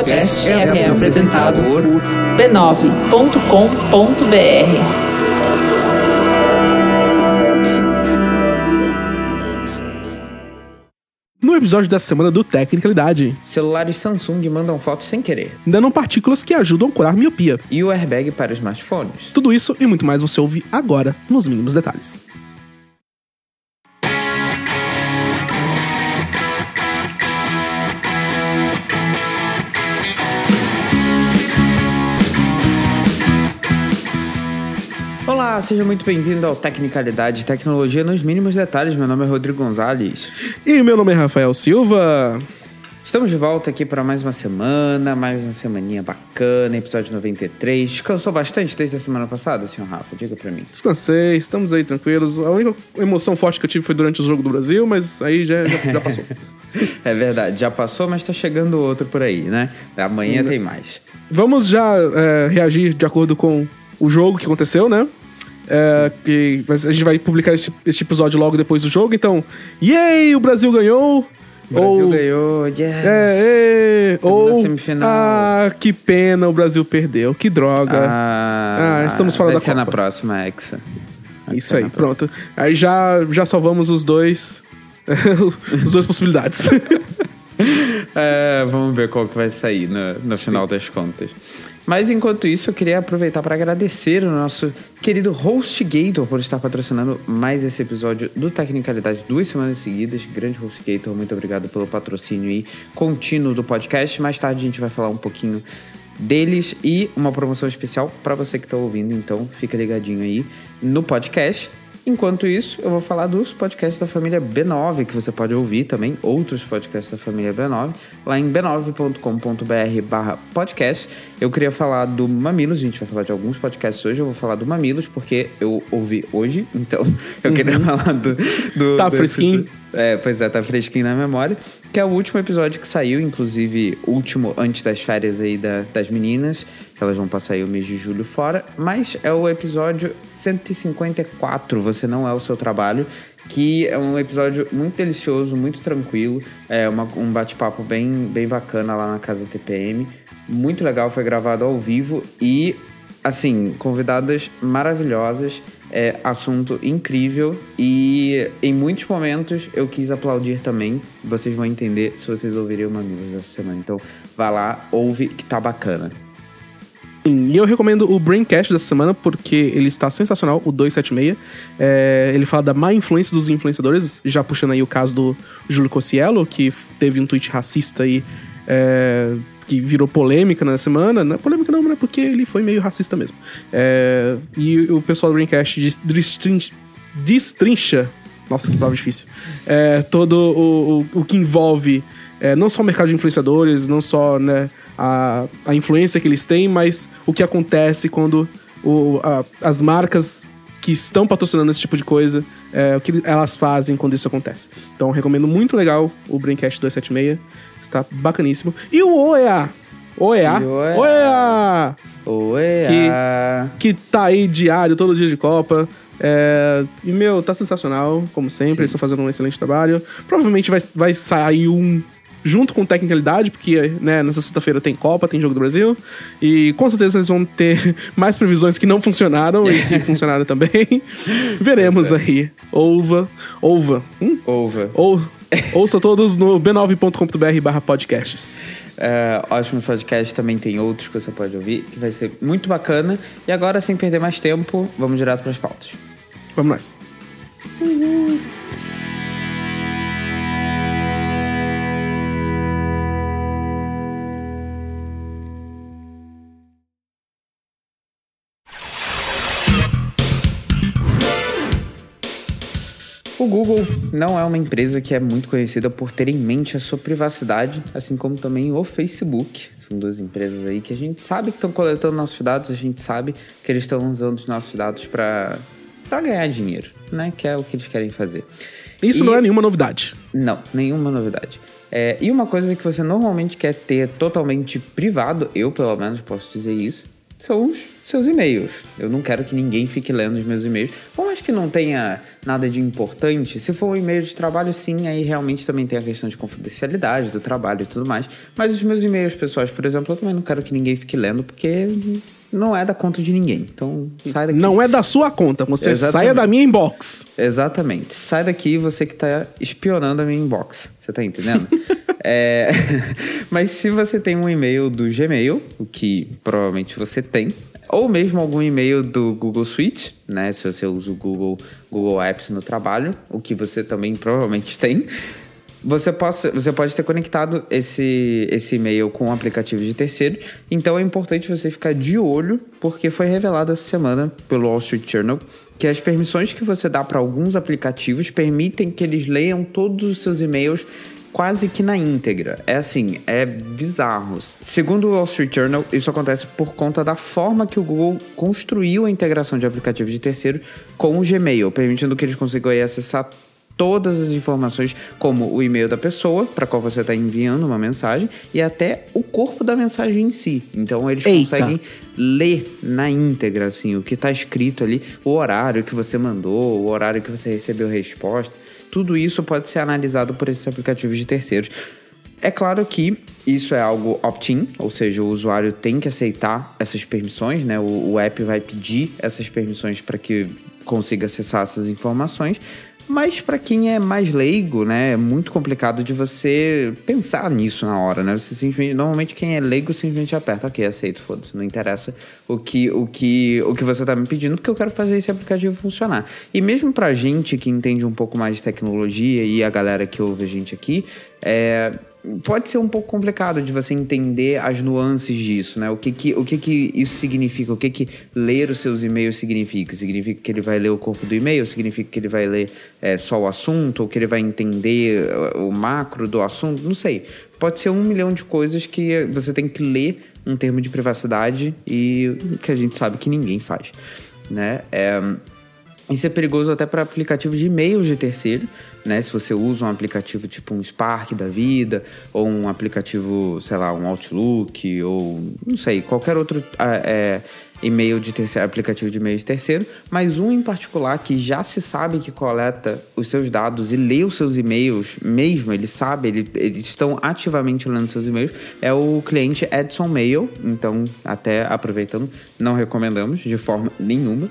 podcast é, é apresentado por b9.com.br. No episódio dessa semana do Tecnicalidade, Celulares Samsung mandam fotos sem querer. dando partículas que ajudam a curar miopia. E o airbag para smartphones. Tudo isso e muito mais você ouve agora, nos mínimos detalhes. Olá, seja muito bem-vindo ao Tecnicalidade Tecnologia nos mínimos detalhes. Meu nome é Rodrigo Gonzalez. E meu nome é Rafael Silva. Estamos de volta aqui para mais uma semana, mais uma semaninha bacana, episódio 93. Descansou bastante desde a semana passada, senhor Rafa? Diga pra mim. Descansei, estamos aí tranquilos. A única emoção forte que eu tive foi durante o jogo do Brasil, mas aí já, já, já passou. É verdade, já passou, mas tá chegando outro por aí, né? Amanhã tem mais. Vamos já é, reagir de acordo com o jogo que aconteceu, né? É, que mas a gente vai publicar esse, esse episódio logo depois do jogo, então. Yay! O Brasil ganhou! O Brasil Ou- ganhou, yes! É, é, ou, semifinal. ah, que pena, o Brasil perdeu, que droga. Ah, Ah, estamos fora vai da ser na Copa. próxima, Hexa. Vai Isso aí, pronto. Aí já, já salvamos os dois, as duas possibilidades. É, vamos ver qual que vai sair no, no final das contas. Mas enquanto isso, eu queria aproveitar para agradecer o nosso querido HostGator por estar patrocinando mais esse episódio do Tecnicalidade duas semanas seguidas. Grande HostGator, muito obrigado pelo patrocínio aí contínuo do podcast. Mais tarde a gente vai falar um pouquinho deles e uma promoção especial para você que está ouvindo, então fica ligadinho aí no podcast. Enquanto isso, eu vou falar dos podcasts da família B9, que você pode ouvir também, outros podcasts da família B9, lá em b9.com.br barra podcast. Eu queria falar do Mamilos, a gente vai falar de alguns podcasts hoje, eu vou falar do Mamilos, porque eu ouvi hoje, então eu queria falar do... do Tá do- fresquinho. É, pois é, tá fresquinho na memória. Que é o último episódio que saiu, inclusive, último antes das férias aí da- das meninas. Elas vão passar aí o mês de julho fora. Mas é o episódio 154, Você Não É o Seu Trabalho. Que é um episódio muito delicioso, muito tranquilo. É uma- um bate-papo bem, bem bacana lá na casa TPM. Muito legal, foi gravado ao vivo e assim, convidadas maravilhosas, é, assunto incrível e em muitos momentos eu quis aplaudir também. Vocês vão entender se vocês ouvirem o Mamilos essa semana. Então, vá lá, ouve que tá bacana. e eu recomendo o Braincast dessa semana, porque ele está sensacional, o 276. É, ele fala da má influência dos influenciadores, já puxando aí o caso do Júlio Cossiello, que teve um tweet racista aí, é, que virou polêmica na semana. Não é polêmica não, mas é porque ele foi meio racista mesmo. É, e o pessoal do Braincast dis- destrin- destrincha nossa, que palavra difícil. É, todo o, o, o que envolve é, não só o mercado de influenciadores, não só né, a, a influência que eles têm, mas o que acontece quando o, a- as marcas que estão patrocinando esse tipo de coisa, é, o que elas fazem quando isso acontece. Então, recomendo muito legal o Braincast 276. Está bacaníssimo. E o OEA. OEA. OEA. OEA Que- que tá aí diário, todo dia de Copa. É, e, meu, tá sensacional, como sempre. Sim. Estão fazendo um excelente trabalho. Provavelmente vai, vai sair um junto com Tecnicalidade, porque né, nessa sexta-feira tem Copa, tem Jogo do Brasil. E com certeza eles vão ter mais previsões que não funcionaram e que funcionaram também. Veremos aí. Ouva. Ouva. Hum? Ouva. Ou, ouça todos no b9.com.br barra podcasts. É, ótimo podcast, também tem outros que você pode ouvir, que vai ser muito bacana. E agora, sem perder mais tempo, vamos direto para as pautas. Vamos nós. O Google não é uma empresa que é muito conhecida por ter em mente a sua privacidade, assim como também o Facebook. São duas empresas aí que a gente sabe que estão coletando nossos dados, a gente sabe que eles estão usando os nossos dados para ganhar dinheiro, né? Que é o que eles querem fazer. Isso E- não é nenhuma novidade. Não, nenhuma novidade. É, e uma coisa que você normalmente quer ter totalmente privado, eu pelo menos posso dizer isso, são os seus e-mails. Eu não quero que ninguém fique lendo os meus e-mails. Por mais que não tenha nada de importante, se for um e-mail de trabalho, sim, aí realmente também tem a questão de confidencialidade do trabalho e tudo mais. Mas os meus e-mails pessoais, por exemplo, eu também não quero que ninguém fique lendo, porque não é da conta de ninguém. Então, sai daqui. Não é da sua conta, você Exatamente. saia da minha inbox. Exatamente. Sai daqui você que tá espionando a minha inbox. Você tá entendendo? É, Mas se você tem um e-mail do Gmail, o que provavelmente você tem, ou mesmo algum e-mail do Google Suite, né? Se você usa o Google, Google Apps no trabalho, o que você também provavelmente tem. Você, possa, você pode ter conectado esse, esse e-mail com um aplicativo de terceiro. Então é importante você ficar de olho, porque foi revelado essa semana pelo Wall Street Journal que as permissões que você dá para alguns aplicativos permitem que eles leiam todos os seus e-mails quase que na íntegra. É assim, é bizarro. Segundo o Wall Street Journal, isso acontece por conta da forma que o Google construiu a integração de aplicativos de terceiro com o Gmail, permitindo que eles consigam acessar todas as informações, como o e-mail da pessoa para qual você está enviando uma mensagem e até o corpo da mensagem em si. Então eles Eita. conseguem ler na íntegra assim o que está escrito ali, o horário que você mandou, o horário que você recebeu a resposta. Tudo isso pode ser analisado por esses aplicativos de terceiros. É claro que isso é algo opt-in, ou seja, o usuário tem que aceitar essas permissões, né? O, o app vai pedir essas permissões para que consiga acessar essas informações. Mas para quem é mais leigo, né, é muito complicado de você pensar nisso na hora, né? Você simplesmente, normalmente quem é leigo simplesmente aperta, ok, aceito, foda-se, não interessa o que, o que, o que você tá me pedindo, porque eu quero fazer esse aplicativo funcionar. E mesmo pra gente que entende um pouco mais de tecnologia e a galera que ouve a gente aqui, é, pode ser um pouco complicado de você entender as nuances disso, né? O que que, o que, que isso significa? O que que ler os seus e-mails significa? Significa que ele vai ler o corpo do e-mail? Significa que ele vai ler é, só o assunto? Ou que ele vai entender uh, o macro do assunto? Não sei. Pode ser um milhão de coisas que você tem que ler um termo de privacidade e que a gente sabe que ninguém faz, né? É, isso é perigoso até para aplicativos de e-mails de terceiro, né? Se você usa um aplicativo tipo um Spark da vida, ou um aplicativo, sei lá, um Outlook, ou não sei, qualquer outro ah, é, e-mail de terceiro, aplicativo de e-mail de terceiro, mas um em particular que já se sabe que coleta os seus dados e lê os seus e-mails mesmo, ele sabe, ele, eles estão ativamente lendo seus e-mails, é o cliente Edson Mail. Então, até aproveitando, não recomendamos de forma nenhuma.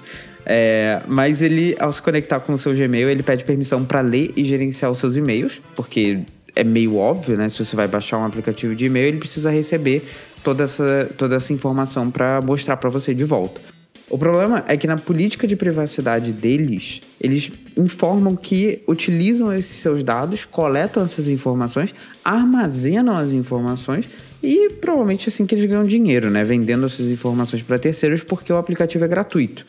É, mas ele, ao se conectar com o seu Gmail, ele pede permissão para ler e gerenciar os seus e-mails, porque é meio óbvio, né? Se você vai baixar um aplicativo de e-mail, ele precisa receber toda essa, toda essa informação para mostrar para você de volta. O problema é que na política de privacidade deles, eles informam que utilizam esses seus dados, coletam essas informações, armazenam as informações e provavelmente assim que eles ganham dinheiro, né? Vendendo essas informações para terceiros porque o aplicativo é gratuito.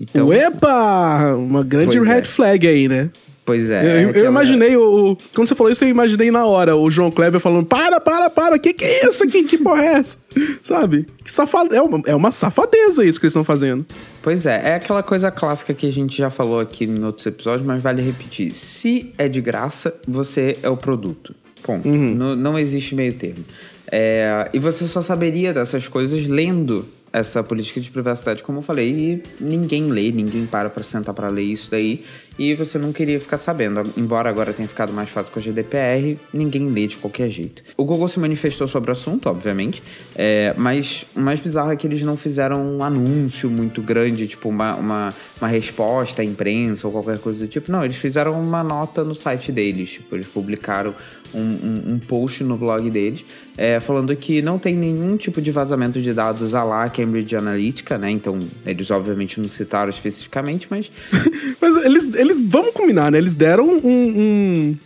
Então, Epa! Uma grande Pois red é. flag aí, né? pois é. eu, é eu imaginei o, o- Quando você falou isso, eu imaginei na hora o João Kleber falando: para, para, para, que que é isso aqui? Que porra é essa? Sabe? Que safade... é, uma, é uma safadeza isso que eles estão fazendo. Pois é, é aquela coisa clássica que a gente já falou aqui em outros episódios, mas vale repetir. Se é de graça, você é o produto. Ponto. Não, não existe meio termo. É, e você só saberia dessas coisas lendo essa política de privacidade, como eu falei, ninguém lê, ninguém para pra sentar pra ler isso daí, e você não queria ficar sabendo. Embora agora tenha ficado mais fácil com a GDPR, ninguém lê de qualquer jeito. O Google se manifestou sobre o assunto, obviamente, é, mas o mais bizarro é que eles não fizeram um anúncio muito grande, tipo uma, uma, uma resposta à imprensa ou qualquer coisa do tipo. Não, eles fizeram uma nota no site deles, tipo, eles publicaram um, um, um post no blog deles, é, falando que não tem nenhum tipo de vazamento de dados a lá Cambridge Analytica, né? Então, eles obviamente não citaram especificamente, mas Mas eles, eles vamos combinar, né? Eles deram um, um-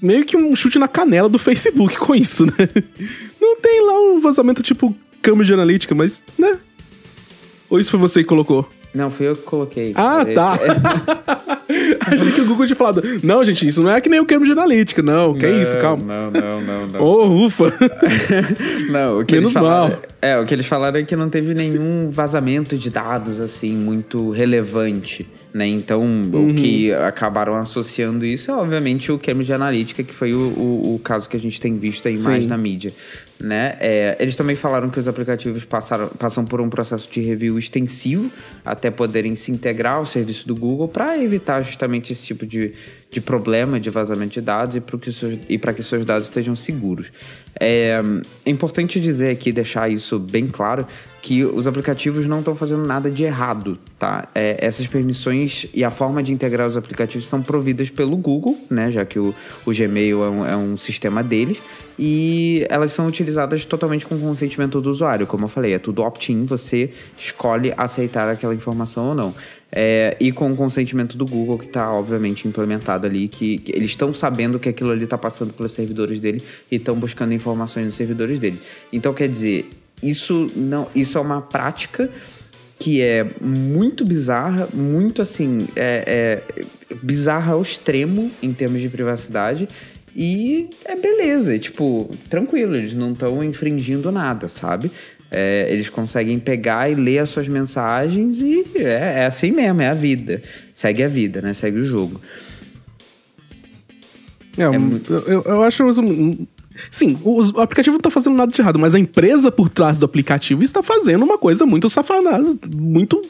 meio que um chute na canela do Facebook com isso, né? Não tem lá um vazamento tipo Cambridge Analytica, mas, né? Ou isso foi você que colocou? não, fui eu que coloquei. Ah, Esse- tá. Achei que o Google tinha falado. Não, gente, isso não é que nem o Cambridge Analytica, não. Que é isso, calma. Não, não, não, não. Oh, ufa. Não, o que Menos eles falaram. mal. É, o que eles falaram é que não teve nenhum vazamento de dados assim muito relevante Né? Então, o que acabaram associando isso é, obviamente, o Cambridge Analytica, que foi o, o, o caso que a gente tem visto aí mais Sim. na mídia. Né? É, eles também falaram que os aplicativos passaram, passam por um processo de review extensivo até poderem se integrar ao serviço do Google para evitar justamente esse tipo de, de problema de vazamento de dados e para que, seus- e que seus dados estejam seguros. É, é importante dizer aqui, deixar isso bem claro, que os aplicativos não estão fazendo nada de errado, tá? É, essas permissões e a forma de integrar os aplicativos são providas pelo Google, né? Já que o, o Gmail é um, é um sistema deles. E elas são utilizadas totalmente com consentimento do usuário. Como eu falei, é tudo opt-in, você escolhe aceitar aquela informação ou não. É, e com o consentimento do Google, que está obviamente implementado ali, que, que eles estão sabendo que aquilo ali está passando pelos servidores dele e estão buscando informações nos servidores dele. Então, quer dizer, isso, não, isso é uma prática que é muito bizarra, muito assim, é, é bizarra ao extremo em termos de privacidade. E é beleza, é, tipo, tranquilo, eles não estão infringindo nada, sabe? É, eles conseguem pegar e ler as suas mensagens e é, é assim mesmo, é a vida. Segue a vida, né? Segue o jogo. É, um- eu, eu- eu acho. Sim, o, o aplicativo não tá fazendo nada de errado, mas a empresa por trás do aplicativo está fazendo uma coisa muito safada, muito.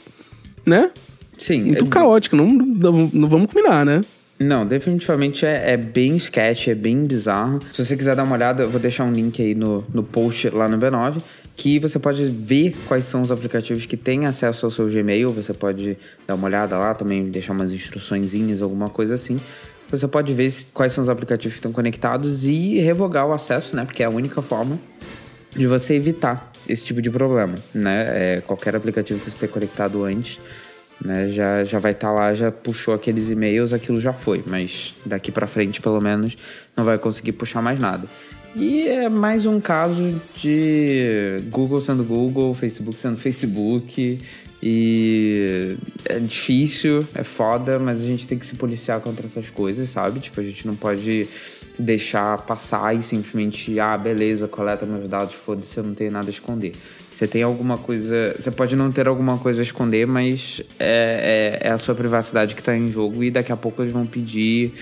né? Sim. Muito é- caótica. Não, não, não vamos combinar, né? Não, definitivamente é, é bem sketch, é bem bizarro. Se você quiser dar uma olhada, eu vou deixar um link aí no, no post lá no B9, que você pode ver quais são os aplicativos que têm acesso ao seu Gmail. Você pode dar uma olhada lá, também deixar umas instruçõezinhas, alguma coisa assim. Você pode ver quais são os aplicativos que estão conectados e revogar o acesso, né? Porque é a única forma de você evitar esse tipo de problema, né? É, qualquer aplicativo que você tenha conectado antes, né? Já, já vai estar lá, já puxou aqueles e-mails, aquilo já foi, mas daqui pra frente, pelo menos, não vai conseguir puxar mais nada. E é mais um caso de Google sendo Google, Facebook sendo Facebook. E é difícil, é foda, mas a gente tem que se policiar contra essas coisas, sabe? Tipo, a gente não pode deixar passar e simplesmente, ah, beleza, coleta meus dados, foda-se, eu não tenho nada a esconder. Você tem alguma coisa. Você pode não ter alguma coisa a esconder, mas é, é, é a sua privacidade que tá em jogo e daqui a pouco eles vão pedir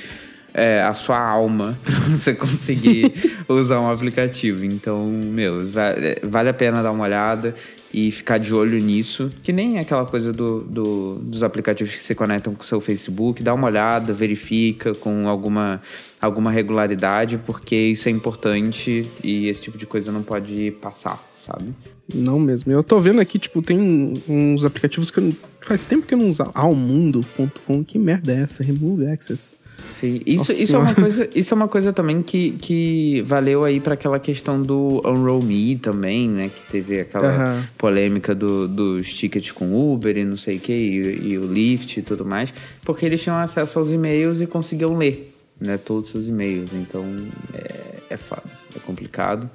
é, a sua alma pra você conseguir usar um aplicativo. Então, meu, é, vale a pena dar uma olhada e ficar de olho nisso. Que nem aquela coisa do, do- dos aplicativos que se conectam com o seu Facebook. Dá uma olhada, verifica com alguma, alguma regularidade, porque isso é importante e esse tipo de coisa não pode passar, sabe? Não mesmo. Eu tô vendo aqui, tipo, tem uns aplicativos que eu, faz tempo que eu não uso. Almundo.com, que merda é essa? Remove Access. Sim, isso, Nossa isso, é uma coisa, isso é uma coisa também que, que valeu aí para aquela questão do Unroll Me também, né? Que teve aquela Aham. polêmica do, dos tickets com Uber e não sei o que, e, e o Lyft e tudo mais, porque eles tinham acesso aos e-mails e conseguiam ler, né? Todos os seus e-mails. Então é, é foda, é complicado.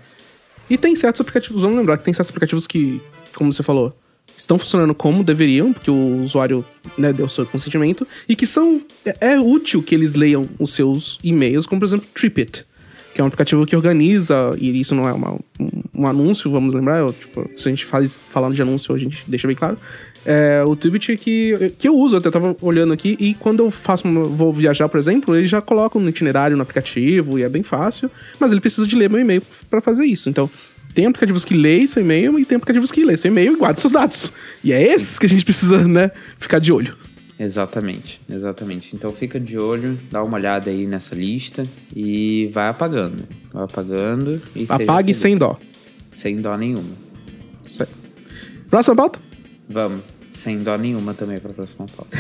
E tem certos aplicativos, vamos lembrar que tem certos aplicativos que, como você falou, estão funcionando como deveriam, porque o usuário né, deu seu consentimento, e que são. É, é útil que eles leiam os seus e-mails, como por exemplo TripIt, que é um aplicativo que organiza, e isso não é uma- um, um anúncio, vamos lembrar, eu, tipo, se a gente faz falando de anúncio, a gente deixa bem claro. É, o TripIt que, que eu uso, eu até tava olhando aqui, e quando eu faço vou viajar, por exemplo, ele já coloca um itinerário no aplicativo, e é bem fácil, mas ele precisa de ler meu e-mail para fazer isso. Então, tem aplicativos que leem seu e-mail e tem aplicativos que leem seu e-mail e guardam seus dados. E é esses que a gente precisa, né, ficar de olho. Exatamente, exatamente. Então fica de olho, dá uma olhada aí nessa lista e vai apagando. Vai apagando e Apague sem dó. sem dó nenhuma. Isso aí. Próxima pauta? Vamos, sem dó nenhuma também para a próxima pauta.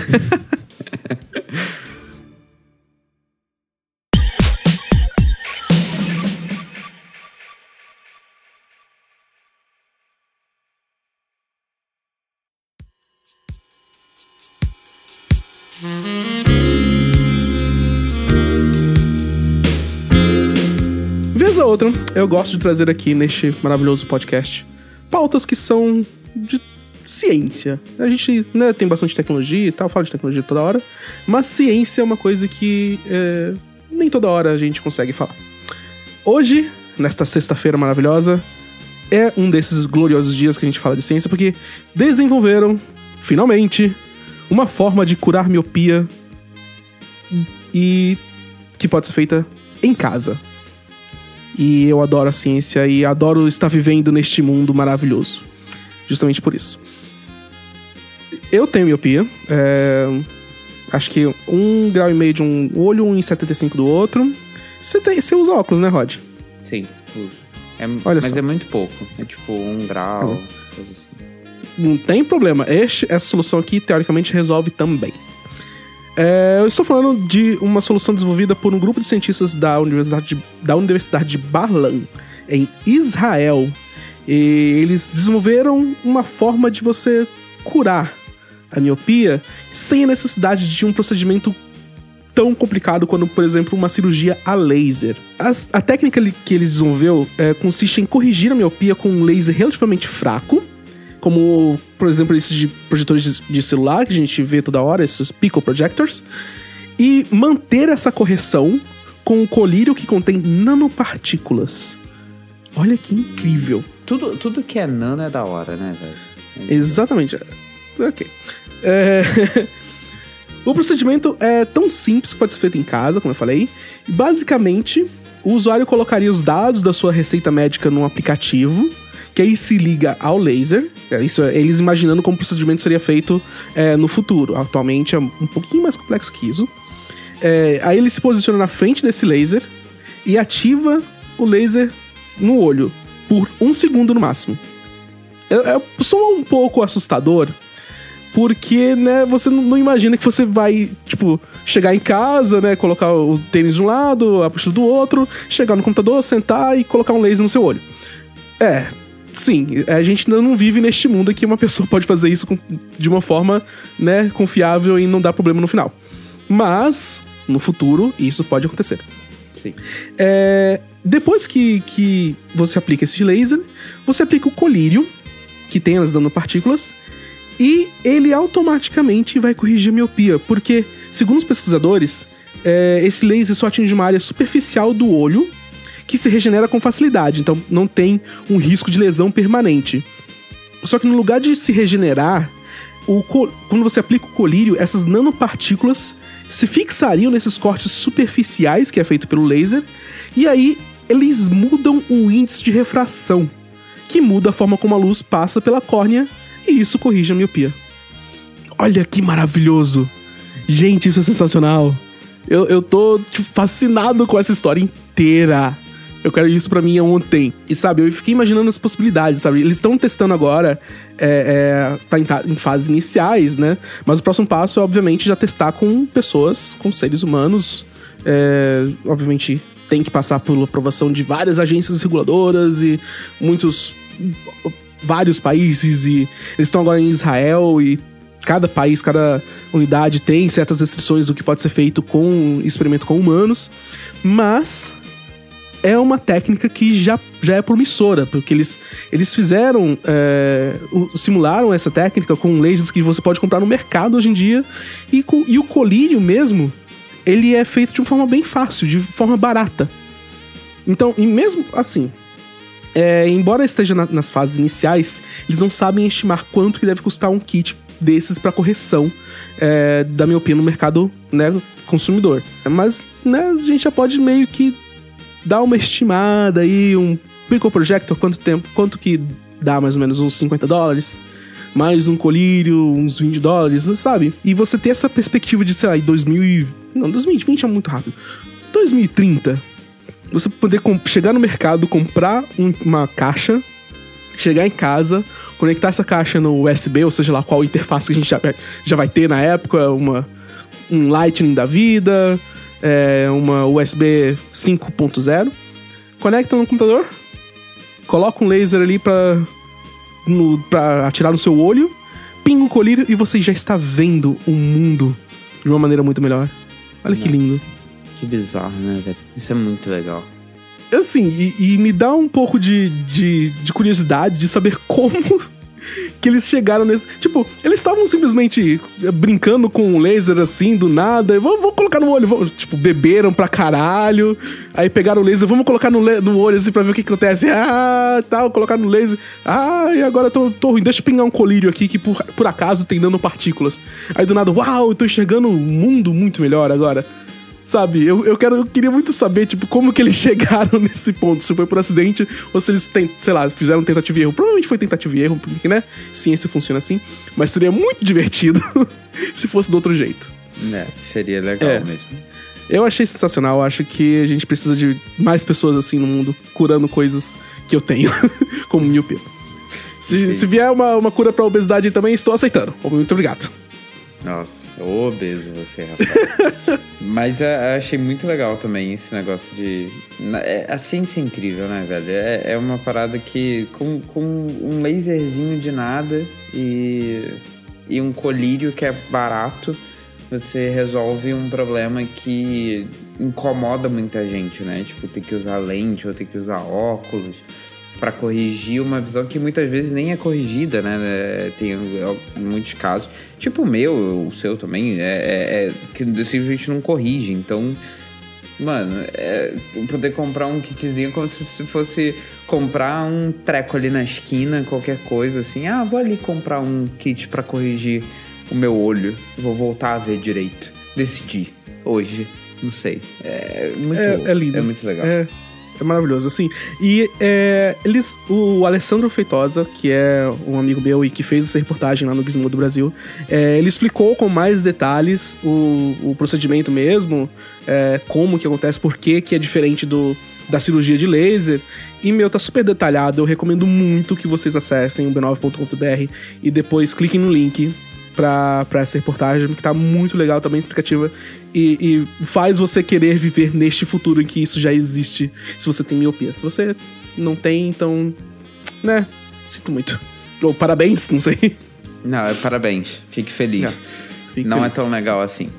Vez a outra, eu gosto de trazer aqui neste maravilhoso podcast pautas que são de ciência. A gente né, tem bastante tecnologia e tal, fala de tecnologia toda hora, mas ciência é uma coisa que é, nem toda hora a gente consegue falar. Hoje, nesta sexta-feira maravilhosa, é um desses gloriosos dias que a gente fala de ciência, porque desenvolveram, finalmente, uma forma de curar miopia e que pode ser feita em casa. E eu adoro a ciência e adoro estar vivendo neste mundo maravilhoso. Justamente por isso. Eu tenho miopia. é, acho que um grau e meio de um olho, um e 75 do outro. Você, tem, você usa óculos, né, Rod? Sim, uso. É, Olha mas só. é muito pouco. É tipo um grau. coisa assim. Não tem problema. Este- essa solução aqui, teoricamente, resolve também. É, eu estou falando de uma solução desenvolvida por um grupo de cientistas da Universidade de, da Universidade de Barlan, em Israel. E eles desenvolveram uma forma de você curar a miopia sem a necessidade de um procedimento tão complicado quanto, por exemplo, uma cirurgia a laser. As- a técnica que eles desenvolveu é, consiste em corrigir a miopia com um laser relativamente fraco, como, por exemplo, esses de projetores de, de celular que a gente vê toda hora, esses pico projectors, e manter essa correção com um colírio que contém nanopartículas. Olha que incrível. Tudo, tudo que é nano é da hora, né, velho? Exatamente. Ok. É, o procedimento é tão simples que pode ser feito em casa, como eu falei. Basicamente, o usuário colocaria os dados da sua receita médica num aplicativo, que aí se liga ao laser. É, Isso é eles imaginando como o procedimento seria feito é, no futuro. Atualmente é um pouquinho mais complexo que isso. É, aí ele se posiciona na frente desse laser e ativa o laser no olho por um segundo no máximo. É, é um pouco assustador, porque, né, você não imagina que você vai, tipo, chegar em casa, né, colocar o tênis de um lado, a mochila do outro, chegar no computador, sentar e colocar um laser no seu olho. É, sim, a gente ainda não vive neste mundo em que uma pessoa pode fazer isso com- de uma forma, né, confiável e não dar problema no final. Mas, no futuro, isso pode acontecer. Sim. É, depois que, que você aplica esse laser, você aplica o colírio, que tem as nanopartículas, e ele automaticamente vai corrigir a miopia, porque, segundo os pesquisadores, é, esse laser só atinge uma área superficial do olho que se regenera com facilidade, então não tem um risco de lesão permanente. Só que no lugar de se regenerar, o quando você aplica o colírio, essas nanopartículas se fixariam nesses cortes superficiais que é feito pelo laser, e aí eles mudam o índice de refração, que muda a forma como a luz passa pela córnea, e isso corrige a miopia. Olha que maravilhoso! Gente, isso é sensacional! Eu, eu tô tipo, fascinado com essa história inteira. Eu quero isso pra mim ontem. E sabe, eu fiquei imaginando as possibilidades, sabe? Eles estão testando agora, é, é, tá em, ta- em fases iniciais, né? Mas o próximo passo é, obviamente, já testar com pessoas, com seres humanos. É, obviamente, tem que passar por aprovação de várias agências reguladoras e muitos. Vários países. E eles estão agora em Israel e cada país, cada unidade tem certas restrições do que pode ser feito com experimento com humanos, mas é uma técnica que já, já é promissora, porque eles, eles fizeram, é, simularam essa técnica com lasers que você pode comprar no mercado hoje em dia, e, co- e o colírio mesmo, ele é feito de uma forma bem fácil, de forma barata. Então, e mesmo assim, é, embora esteja na- nas fases iniciais, eles não sabem estimar quanto que deve custar um kit desses para correção é, da miopia no mercado né, consumidor. Mas né, a gente já pode meio que dar uma estimada aí, um Pico Projector, quanto tempo, quanto que dá mais ou menos uns 50 dólares? Mais um colírio, uns 20 dólares, sabe? E você ter essa perspectiva de, sei lá, em 2000 e... Não, 2020 é muito rápido. 2030, você poder chegar no mercado, comprar um- uma caixa, chegar em casa, conectar essa caixa no USB, ou seja lá qual interface que a gente já, já vai ter na época, uma, um Lightning da vida, é, uma USB 5.0, conecta no computador, coloca um laser ali pra, no, pra atirar no seu olho, pinga o colírio e você já está vendo o mundo de uma maneira muito melhor. Olha que Nossa. lindo. Que bizarro, né, velho? Isso é muito legal. Assim, e, e me dá um pouco de, de, de curiosidade de saber como que eles chegaram nesse. Tipo, eles estavam simplesmente brincando com o laser assim, do nada. Vamos, vamos colocar no olho. Vamos, tipo, beberam pra caralho. Aí pegaram o laser, vamos colocar no, no olho assim pra ver o que, que acontece. Ah, tal, colocar no laser. Ah, e agora tô, tô ruim. Deixa eu pingar um colírio aqui que por, por acaso tem nanopartículas. Aí do nada, uau, eu tô enxergando um mundo muito melhor agora. Sabe, eu, eu, quero, eu queria muito saber, tipo, como que eles chegaram nesse ponto. Se foi por acidente ou se eles, tem, sei lá, fizeram tentativa e erro. Provavelmente foi tentativa e erro, porque, né? Ciência funciona assim. Mas seria muito divertido se fosse do outro jeito. É, seria legal é. mesmo. Eu achei sensacional. Acho que a gente precisa de mais pessoas assim no mundo curando coisas que eu tenho, como miopia. Se, se vier uma, uma cura pra obesidade também, estou aceitando. Muito obrigado. Nossa, obeso você, rapaz. Mas eu é, achei muito legal também esse negócio de. É, a ciência é incrível, né, velho? É, é uma parada que, com, com um laserzinho de nada e, e um colírio que é barato, você resolve um problema que incomoda muita gente, né? Tipo, ter que usar lente ou ter que usar óculos para corrigir uma visão que muitas vezes nem é corrigida, né? É, tem muitos casos, tipo o meu, o seu também, é, é, é que simplesmente não corrige. Então, mano, é, poder comprar um kitzinho como se fosse comprar um treco ali na esquina, qualquer coisa assim. Ah, vou ali comprar um kit para corrigir o meu olho, vou voltar a ver direito. Decidi hoje, não sei. É muito, é, é lindo. É muito legal. É. É maravilhoso, assim. E é, eles. O Alessandro Feitosa, que é um amigo meu e que fez essa reportagem lá no Gizmo do Brasil, é, ele explicou com mais detalhes o, o procedimento mesmo, é, como que acontece, por que, que é diferente do, da cirurgia de laser. E, meu, tá super detalhado. Eu recomendo muito que vocês acessem o b9.com.br e depois cliquem no link pra, pra essa reportagem, que tá muito legal, também explicativa. E, e, faz você querer viver neste futuro em que isso já existe, se você tem miopia. Se você não tem, então. né? Sinto muito. Ou parabéns, não sei. Não, é parabéns. Fique feliz. Não, fique não é feliz. é tão legal assim.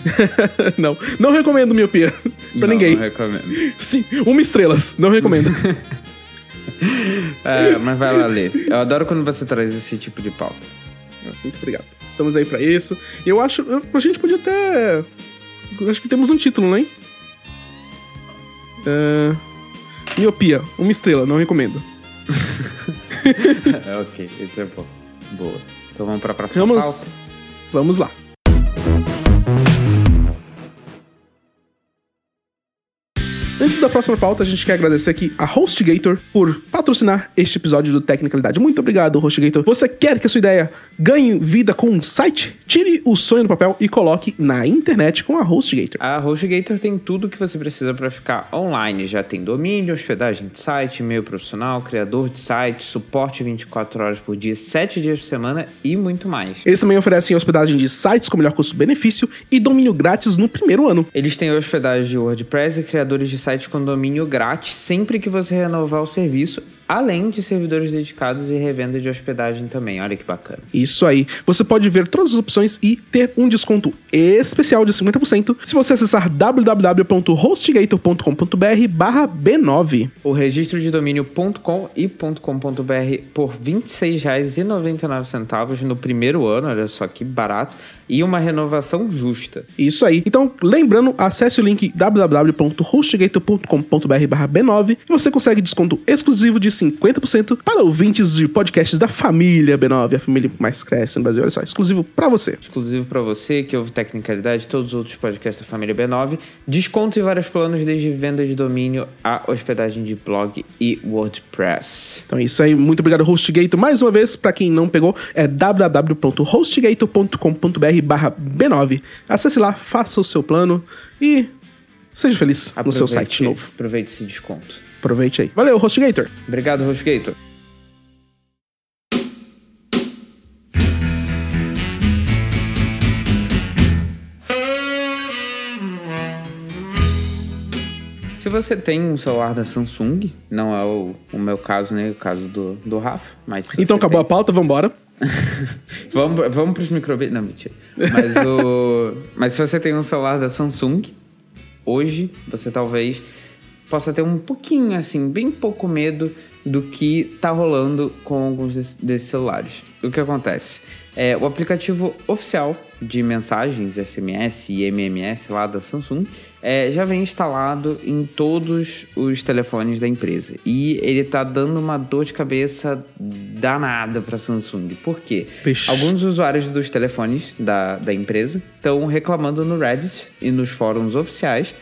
não. Não recomendo miopia. pra não, ninguém. Não recomendo. Sim, uma estrelas. Não recomendo. é, mas vai lá ler. Eu adoro quando você traz esse tipo de pauta. Muito obrigado. Estamos aí para isso. Eu acho. A gente podia até. Acho que temos um título, né? Uh, miopia, uma estrela, não recomendo. é, ok, esse é bom. Boa. Então vamos para a próxima vamos, pauta? Vamos lá. Antes da próxima pauta, a gente quer agradecer aqui a HostGator por patrocinar este episódio do Tecnicalidade. Muito obrigado, HostGator. Você quer que a sua ideia ganhe vida com um site? Tire o sonho do papel e coloque na internet com a HostGator. A HostGator tem tudo o que você precisa para ficar online. Já tem domínio, hospedagem de site, e-mail profissional, criador de site, suporte 24 horas por dia, 7 dias por semana e muito mais. Eles também oferecem hospedagem de sites com melhor custo-benefício e domínio grátis no primeiro ano. Eles têm hospedagem de WordPress e criadores de site com domínio grátis sempre que você renovar o serviço, além de servidores dedicados e revenda de hospedagem também. Olha que bacana. Isso aí. Você pode ver todas as opções e ter um desconto especial de 50% se você acessar www.hostgator.com.br/b9. O registro de domínio .com e .com.br por R$ 26,99 no primeiro ano, olha só que barato e uma renovação justa. Isso aí. Então, lembrando, acesse o link www.hostgator.com.br/b9 e você consegue desconto exclusivo de 50% para ouvintes de podcasts da família B9, a família que mais cresce no Brasil. Olha só, exclusivo para você. Exclusivo para você que ouve Tecnicalidade, todos os outros podcasts da família B9. Desconto em vários planos, desde venda de domínio a hospedagem de blog e WordPress. Então é isso aí. Muito obrigado, HostGator. Mais uma vez, para quem não pegou, é www.hostgator.com.br barra B9. Acesse lá, faça o seu plano e seja feliz aproveite, no seu site novo. Aproveite esse desconto. Aproveite aí. Valeu, HostGator. Obrigado, HostGator. Se você tem um celular da Samsung, não é o, o meu caso, né? O caso do, do Rafa, mas. Então acabou tem... a pauta, vambora. vamos, vamos pros microbios. Não, mentira. Mas, o... Mas se você tem um celular da Samsung, hoje você talvez possa ter um pouquinho, assim, bem pouco medo do que tá rolando com alguns des- desses celulares. O que acontece? É, o aplicativo oficial de mensagens SMS e MMS lá da Samsung é, já vem instalado em todos os telefones da empresa. E ele tá dando uma dor de cabeça danada para Samsung. Por quê? Vixe. Alguns usuários dos telefones da, da empresa estão reclamando no Reddit e nos fóruns oficiais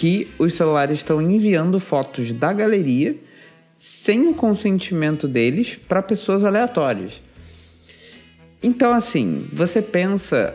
que os celulares estão enviando fotos da galeria sem o consentimento deles para pessoas aleatórias. Então, assim, você pensa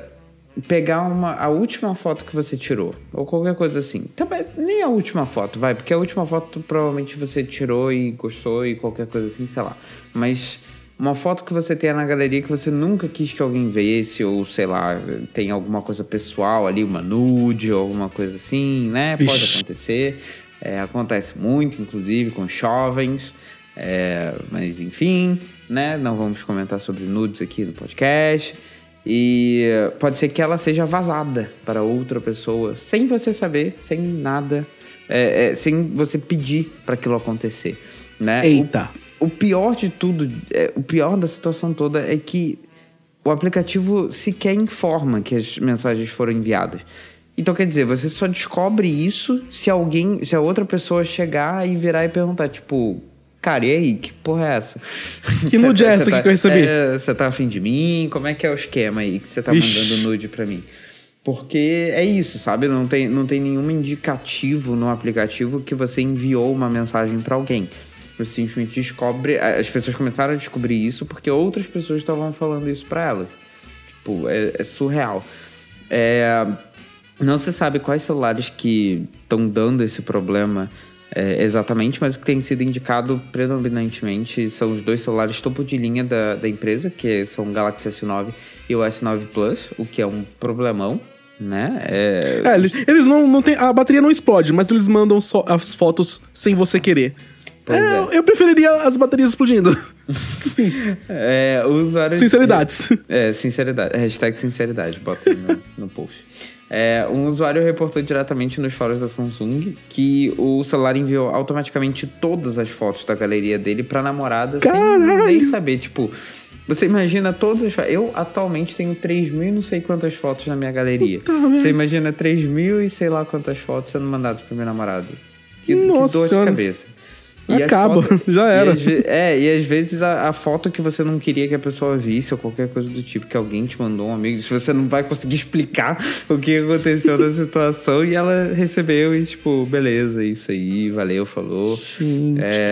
pegar uma, a última foto que você tirou, ou qualquer coisa assim. Também, nem a última foto, vai, porque a última foto provavelmente você tirou e gostou e qualquer coisa assim, sei lá. Mas uma foto que você tenha na galeria que você nunca quis que alguém visse, ou sei lá, tem alguma coisa pessoal ali, uma nude ou alguma coisa assim, né? Pode Ixi. acontecer. É, acontece muito, inclusive, com jovens. É, mas enfim, né? Não vamos comentar sobre nudes aqui no podcast. E pode ser que ela seja vazada para outra pessoa, sem você saber, sem nada, é, é, sem você pedir para aquilo acontecer, né? Eita. O, o pior de tudo, é, o pior da situação toda é que o aplicativo sequer informa que as mensagens foram enviadas. Então, quer dizer, você só descobre isso se alguém, se a outra pessoa chegar e virar e perguntar, tipo, cara, e aí, que porra é essa? Que nude tá- é cê essa tá- que eu recebi? é, Você tá afim de mim? Como é que é o esquema aí que você tá Vixe. mandando nude pra mim? Porque é isso, sabe? Não tem, não tem nenhum indicativo no aplicativo que você enviou uma mensagem pra alguém. Você simplesmente descobre. As pessoas começaram a descobrir isso porque outras pessoas estavam falando isso pra elas. Tipo, é, é surreal. É, não se sabe quais celulares que estão dando esse problema é, exatamente, mas o que tem sido indicado predominantemente são os dois celulares topo de linha da, da empresa, que são o Galaxy S9 e o S9 Plus, o que é um problemão, né? É, É, eles, eles não, não tem. A bateria não explode, mas eles mandam só as fotos sem você querer. É, é. Eu preferiria as baterias explodindo. Sim. é, o usuário... Sinceridades. É, sinceridade. Hashtag sinceridade, bota aí no, no post. É, um usuário reportou diretamente nos fóruns da Samsung que o celular enviou automaticamente todas as fotos da galeria dele pra namorada sem Caralho! nem saber. Tipo, você imagina todas as fotos. Eu atualmente tenho 3 mil e não sei quantas fotos na minha galeria. Você imagina 3 mil e sei lá quantas fotos sendo mandadas pro meu namorado. Que, que dor de cabeça. As Acaba, já e era. às ve- é, e às vezes a, a foto que você não queria que a pessoa visse, ou qualquer coisa do tipo, que alguém te mandou, um amigo, se você não vai conseguir explicar o que aconteceu na situação, e ela recebeu e, tipo, beleza, isso aí, valeu, falou. Gente, É,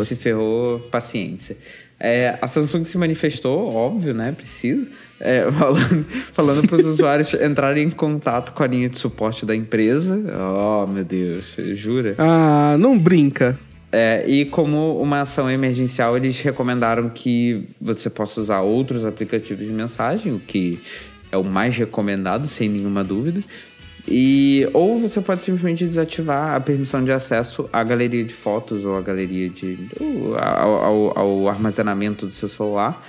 que. Se ferrou, paciência. É, a Samsung se manifestou, óbvio, né? Precisa. é, falando falando para os usuários entrarem em contato com a linha de suporte da empresa. Oh, meu Deus, jura? Ah, não brinca. É, e como uma ação emergencial, eles recomendaram que você possa usar outros aplicativos de mensagem, o que é o mais recomendado, sem nenhuma dúvida. E, ou você pode simplesmente desativar a permissão de acesso à galeria de fotos ou à galeria de. ao, ao- ao armazenamento do seu celular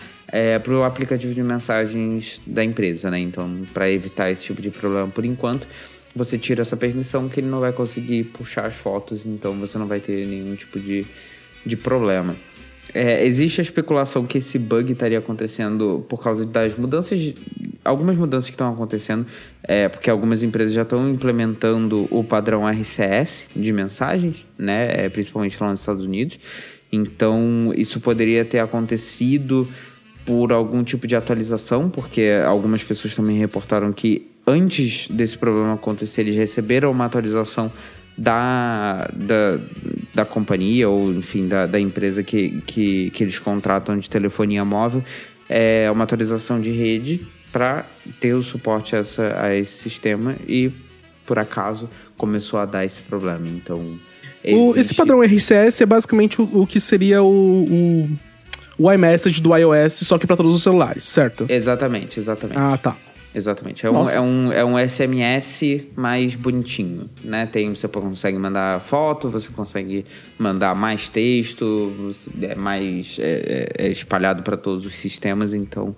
para o aplicativo de mensagens da empresa, né? Então, para evitar esse tipo de problema por enquanto, você tira essa permissão que ele não vai conseguir puxar as fotos, então você não vai ter nenhum tipo de, de problema. É, existe a especulação que esse bug estaria acontecendo por causa das mudanças, algumas mudanças que estão acontecendo, é, porque algumas empresas já estão implementando o padrão RCS de mensagens, né, é, principalmente lá nos Estados Unidos. Então, isso poderia ter acontecido por algum tipo de atualização, porque algumas pessoas também reportaram que antes desse problema acontecer, eles receberam uma atualização da, da, da companhia ou, enfim, da, da empresa que, que, que eles contratam de telefonia móvel, é uma atualização de rede para ter o suporte a, essa, a esse sistema e, por acaso, começou a dar esse problema. Então, O- esse existe- padrão RCS é basicamente o, o que seria o, o, o iMessage do iOS, só que para todos os celulares, certo? Exatamente, exatamente. Ah, tá. Exatamente. É um, Nossa. é, um, é um SMS mais bonitinho, né? Tem, você consegue mandar foto, você consegue mandar mais texto, é mais é, é- é espalhado para todos os sistemas, então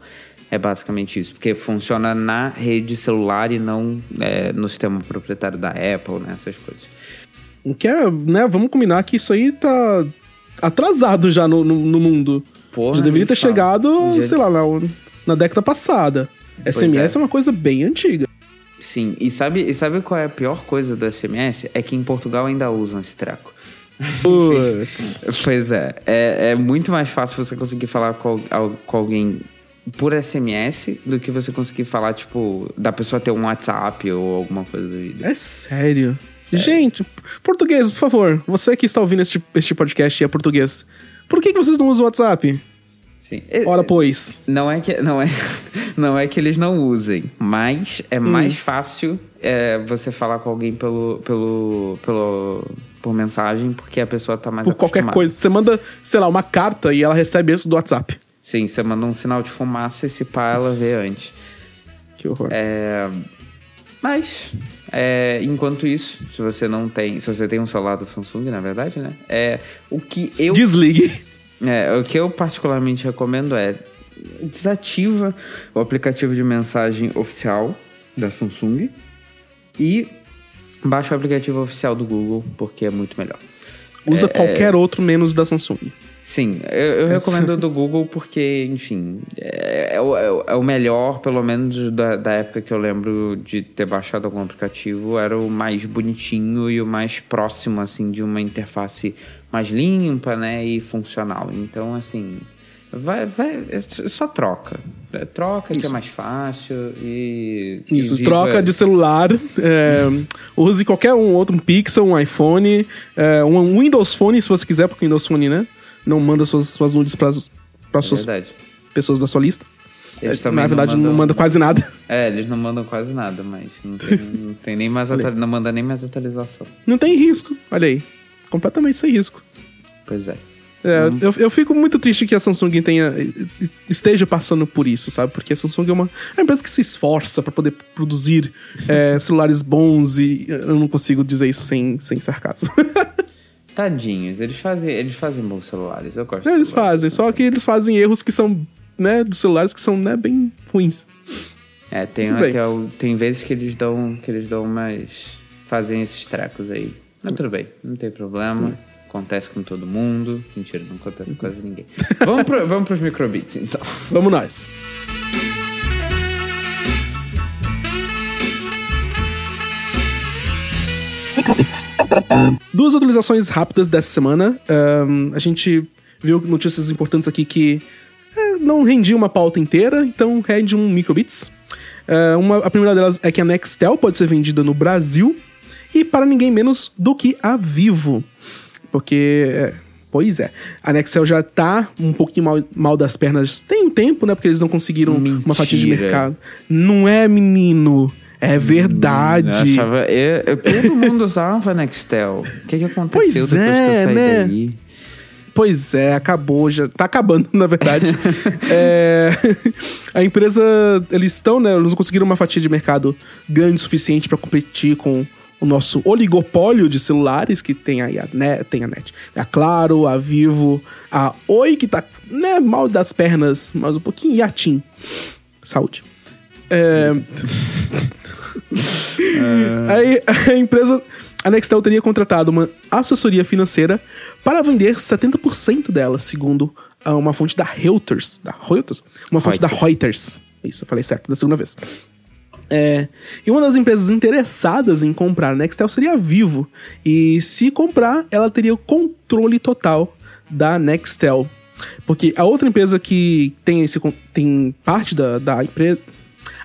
é basicamente isso. Porque funciona na rede celular e não é, no sistema proprietário da Apple, né? Essas coisas. O que é, né, vamos combinar que isso aí tá atrasado já no, no, no mundo. Porra, já deveria ter fala. chegado, Já- sei lá, na, na década passada. SMS é. é. uma coisa bem antiga. Sim, e sabe, e sabe qual é a pior coisa do SMS? É que em Portugal ainda usam esse treco. Pois é, é, é muito mais fácil você conseguir falar com, com alguém por SMS do que você conseguir falar, tipo, da pessoa ter um WhatsApp ou alguma coisa do vídeo. É sério. Gente, português, por favor. Você que está ouvindo este, este podcast e é português. Por que, que vocês não usam o WhatsApp? Sim. Ora, pois. Não é que não é, não é que eles não usem, mas é Hum. mais fácil é, você falar com alguém pelo, pelo, pelo por mensagem, porque a pessoa tá mais Por qualquer acostumada. coisa. Você manda, sei lá, uma carta e ela recebe isso do WhatsApp. Sim, você manda um sinal de fumaça e se pá, ela vê antes. Que horror. É, mas, é, enquanto isso, se você não tem, se você tem um celular da Samsung, na verdade, né? É, o que eu Desligue. É, o que eu particularmente recomendo é desativa o aplicativo de mensagem oficial da Samsung e baixa o aplicativo oficial do Google, porque é muito melhor. Usa qualquer outro menos da Samsung. Sim, eu, eu recomendo o do Google porque, enfim, é, é o- é o- é o melhor, pelo menos da, da época que eu lembro de ter baixado algum aplicativo, era o mais bonitinho e o mais próximo, assim, de uma interface mais limpa, né, e funcional. Então, assim, vai, vai, é só troca. É, Troca que é mais fácil e... Isso, e troca de celular. é, use qualquer um outro, um Pixel, um iPhone, é, um Windows Phone, se você quiser, porque o Windows Phone, né? Não manda suas, suas nudes para É suas verdade. pessoas da sua lista. Eles É, também Na verdade, não mandam- manda quase nada. É, eles não mandam quase nada, mas não tem, não tem nem mais atual- não manda nem mais atualização. Não tem risco. Olha aí. Completamente sem risco. Pois é. É, Uhum. eu, eu fico muito triste que a Samsung tenha esteja passando por isso, sabe? Porque a Samsung é uma, é uma empresa que se esforça para poder produzir é, celulares bons e eu não consigo dizer isso sem, sem sarcasmo. Tadinhos, eles fazem, eles fazem bons celulares, eu gosto. Eles fazem, só que eles fazem erros que são, né, dos celulares que são, né, bem ruins. É, tem, até o- tem vezes que eles dão, que eles dão umas... fazem esses trecos aí. Mas tudo bem, não tem problema. Acontece com todo mundo. Mentira, não acontece com quase ninguém. vamos, pro, vamos pros microbits, então. Vamos nós. Duas atualizações rápidas dessa semana. Ahn, a gente viu notícias importantes aqui que é, não rendia uma pauta inteira, então rende um microbits. Ah, uma, a primeira delas é que a Nextel pode ser vendida no Brasil e para ninguém menos do que a Vivo. Porque, é, pois é, a Nextel já tá um pouquinho mal, mal das pernas tem um tempo, né? Porque eles não conseguiram uma fatia de Mentira. mercado. Não é, menino. É verdade. Eu achava, eu- eu- todo mundo usava Nextel. O que, que aconteceu Pois depois que eu é, saí né? daí? Pois é, acabou já. Tá acabando, na verdade. É, a empresa, eles estão, né? Eles conseguiram uma fatia de mercado grande o suficiente para competir com o nosso oligopólio de celulares, que tem aí a net, tem a net. A Claro, a Vivo, a Oi, que tá né, mal das pernas, mas um pouquinho e a TIM. Saúde. É, Aí a empresa, a Nextel teria contratado uma assessoria financeira para vender 70% dela, segundo uma fonte da Reuters. Da Reuters? Uma fonte da Reuters. Isso, eu falei certo da segunda vez. É, e uma das empresas interessadas em comprar a Nextel seria a Vivo. E se comprar, ela teria o controle total da Nextel. Porque a outra empresa que tem, esse, tem parte da, da empresa.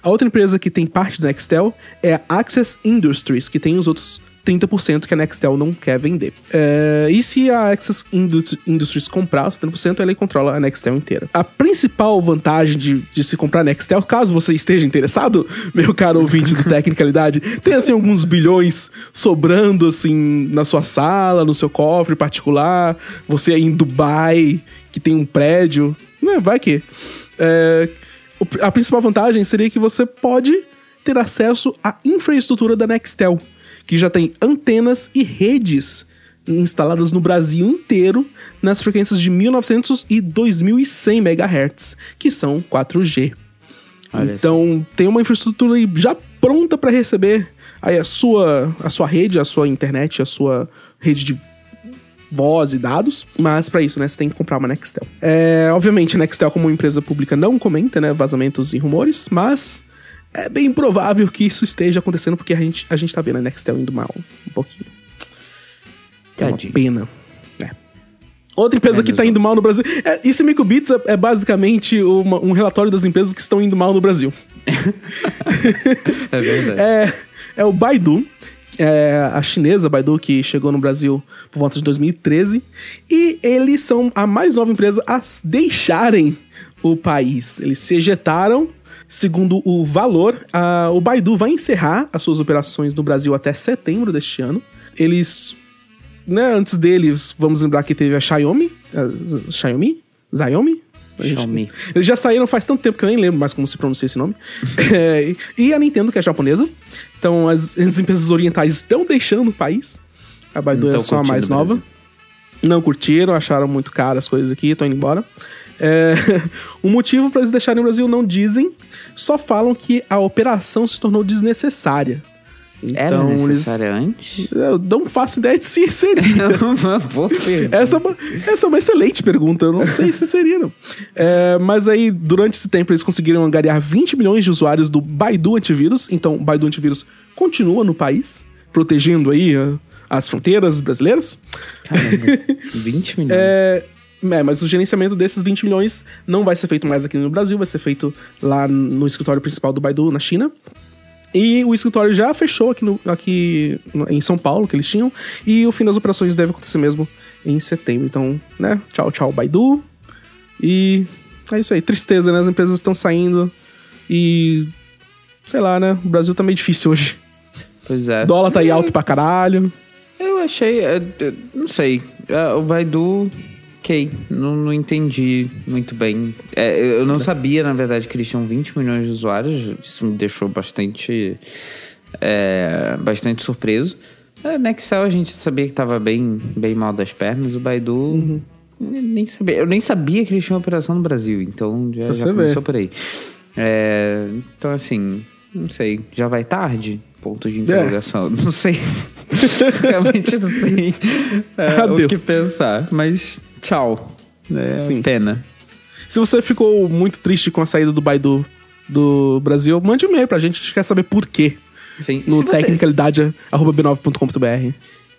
A outra empresa que tem parte da Nextel é a Access Industries, que tem os outros 30% que a Nextel não quer vender. É, e se a Access Indus- Industries comprar os 70%, ela controla a Nextel inteira. A principal vantagem de, de se comprar a Nextel, caso você esteja interessado, meu caro ouvinte do Tecnicalidade, tem assim alguns bilhões sobrando assim na sua sala, no seu cofre particular, você aí em Dubai, que tem um prédio, né, vai que... É, a principal vantagem seria que você pode ter acesso à infraestrutura da Nextel, que já tem antenas e redes instaladas no Brasil inteiro nas frequências de 1900 e 2100 MHz, que são 4G. Olha então, tem uma infraestrutura aí já pronta para receber aí a sua, a sua rede, a sua internet, a sua rede de voz e dados, mas para isso, né, você tem que comprar uma Nextel. É, obviamente, a Nextel como empresa pública não comenta, né, vazamentos e rumores, mas é bem provável que isso esteja acontecendo porque a gente, a gente tá vendo a Nextel indo mal um pouquinho. É uma pena. É. Outra empresa que tá indo mal no Brasil. É, esse Microbits é, é basicamente uma- um relatório das empresas que estão indo mal no Brasil. É verdade. É, é o Baidu, é a chinesa Baidu, que chegou no Brasil por volta de 2013. E eles são a mais nova empresa a deixarem o país. Eles se ejetaram. Segundo o valor, a- o Baidu vai encerrar as suas operações no Brasil até setembro deste ano. Eles né, antes deles, vamos lembrar que teve a Xiaomi, a Xiaomi? Xiaomi? Xiaomi. Eles já saíram faz tanto tempo que eu nem lembro mais como se pronuncia esse nome. É, e a Nintendo, que é japonesa. Então, as, as empresas orientais estão deixando o país. A Baidu Não é só a mais nova. Não curtiram, acharam muito caro as coisas aqui, estão indo embora. É, o motivo para eles deixarem o Brasil não dizem, só falam que a operação se tornou desnecessária. Era Então, eles- necessário antes? eu não faço ideia de se seria. Pergunta. Essa é, uma, essa é uma excelente pergunta. Eu não sei se seria, não. É, mas aí, durante esse tempo, eles conseguiram angariar 20 milhões de usuários do Baidu Antivírus. Então, o Baidu Antivírus continua no país, protegendo aí ah, as fronteiras brasileiras. Caramba, 20 milhões. É, é, mas o gerenciamento desses 20 milhões não vai ser feito mais aqui no Brasil, vai ser feito lá no escritório principal do Baidu, na China. E o escritório já fechou aqui, no- aqui em São Paulo, que eles tinham. E o fim das operações deve acontecer mesmo em setembro. Então, né? Tchau, tchau, Baidu. E é isso aí. Tristeza, né? As empresas estão saindo. E. Sei lá, né? O Brasil tá meio difícil hoje. Pois é. O dólar tá aí alto pra caralho. Eu achei. é, é, não sei. é, o Baidu. Ok, não, não entendi muito bem. É, eu não sabia, na verdade, que eles tinham 20 milhões de usuários. Isso me deixou bastante. é, bastante surpreso. A Nexel a gente sabia que tava bem, bem mal das pernas. O Baidu. Uhum. Nem sabia, eu nem sabia que eles tinham operação no Brasil, então já, Você já começou vê. por aí. É, então, assim, não sei, já vai tarde? Ponto de interrogação. Não sei. Realmente não sei é, o que pensar. Mas tchau. É Sim. pena. Se você ficou muito triste com a saída do Baidu do Brasil, mande um e-mail pra gente, a gente quer saber por quê. Sim. No se, você, tecnicalidade.b9.com.br.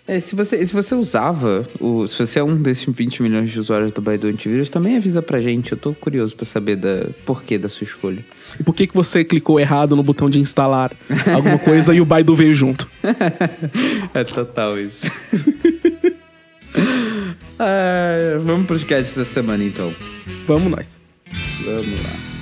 é, se, você, se você usava, o, se você é um desses 20 milhões de usuários do Baidu Antivírus, também avisa pra gente. Eu tô curioso pra saber da porquê da sua escolha. E por que, que você clicou errado no botão de instalar alguma coisa e o Baidu veio junto? é total isso. Ah, vamos pros gadgets da semana então. Vamos nós. Vamos lá.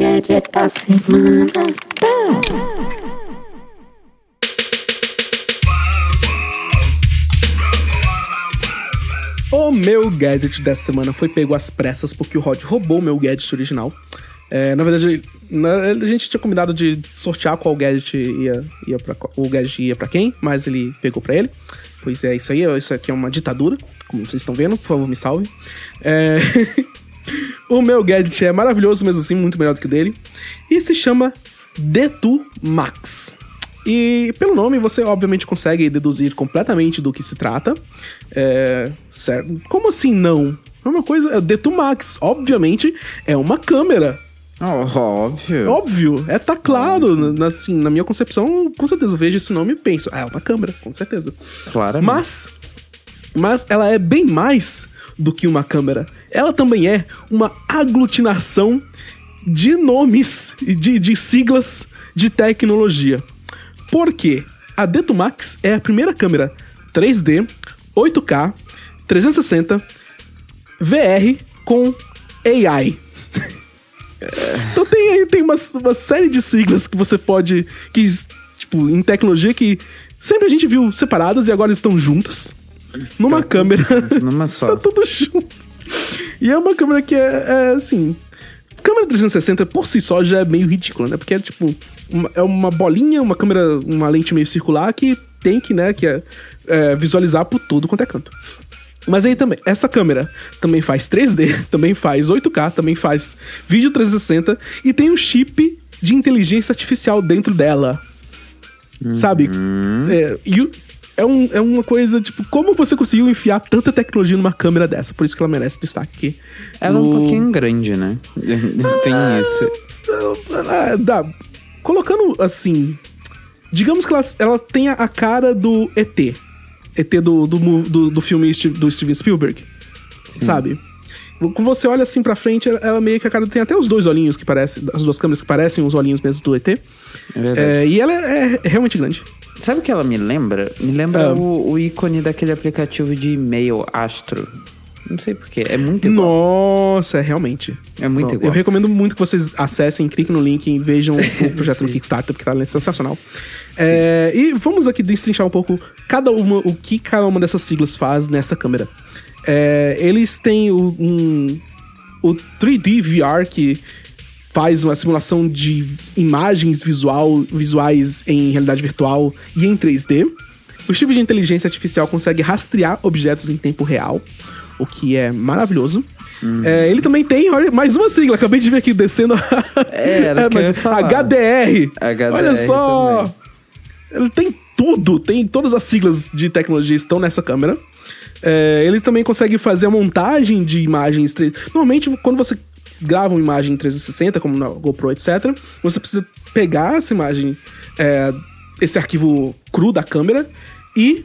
Gadget da semana. O meu gadget dessa semana foi pego às pressas porque o Rod roubou o meu gadget original. É, na verdade, na- a gente tinha combinado de sortear qual gadget ia, ia o gadget ia pra quem, mas ele pegou pra ele. Pois é, isso aí, isso aqui é uma ditadura, como vocês estão vendo, por favor, me salve. É, o meu gadget é maravilhoso, mesmo assim, muito melhor do que o dele. E se chama Detu Max. E pelo nome você obviamente consegue deduzir completamente do que se trata. É, certo? Como assim não? É uma coisa. É o Detu Max, obviamente, é uma câmera. Oh, óbvio. Óbvio, é tá claro. na- assim, na minha concepção, com certeza eu vejo esse nome e penso, ah, é uma câmera, com certeza. Claramente. Mas, mas ela é bem mais do que uma câmera. Ela também é uma aglutinação de nomes e de, de siglas de tecnologia. Por quê? A Detomax é a primeira câmera 3D, 8K, 360, VR com AI. Então tem aí tem uma, uma série de siglas que você pode. que, tipo, em tecnologia que sempre a gente viu separadas e agora estão juntas. Numa câmera. Numa só. tá tudo junto. E é uma câmera que é, é, assim. Câmera 360 por si só já é meio ridícula, né? Porque é tipo. uma- é uma bolinha, uma câmera, uma lente meio circular que tem que, né, que é, é, visualizar por tudo quanto é canto. Mas aí também, essa câmera também faz 3D, também faz 8K, também faz vídeo 360 e tem um chip de inteligência artificial dentro dela. Sabe? É, e é, um- é uma coisa, tipo, como você conseguiu enfiar tanta tecnologia numa câmera dessa? Por isso que ela merece destaque aqui. Ela é No- um pouquinho grande, né? Tem isso. Ah, dá. Colocando assim. Digamos que ela, ela tenha a cara do ET. ET do, do, do, do filme do Steven Spielberg. Sabe? Quando você olha assim pra frente, ela- meio que a cara tem até os dois olhinhos que parecem, as duas câmeras que parecem os olhinhos mesmo do ET. verdade. É, e ela é, é realmente grande. Sabe o que ela me lembra? Me lembra Ah. o, o ícone daquele aplicativo de e-mail Astro. Não sei porquê. É muito igual. Nossa, é realmente. É muito Bom, igual. Eu recomendo muito que vocês acessem, cliquem no link e vejam o projeto no Kickstarter, porque tá sensacional. É, e vamos aqui destrinchar um pouco cada uma, o que cada uma dessas siglas faz nessa câmera. É, eles têm o, um, o 3D VR, que faz uma simulação de imagens visual, visuais em realidade virtual e em 3D. O chip de inteligência artificial consegue rastrear objetos em tempo real, o que é maravilhoso. É, ele também tem, olha, mais uma sigla, acabei de ver aqui descendo. É, era ia mas. HDR. HDR Olha só. também. Ele tem tudo, tem todas as siglas de tecnologia estão nessa câmera. É, ele também consegue fazer a montagem de imagens 3 Normalmente, quando você grava uma imagem em 360, como na GoPro, etc., você precisa pegar essa imagem, é, esse arquivo cru da câmera e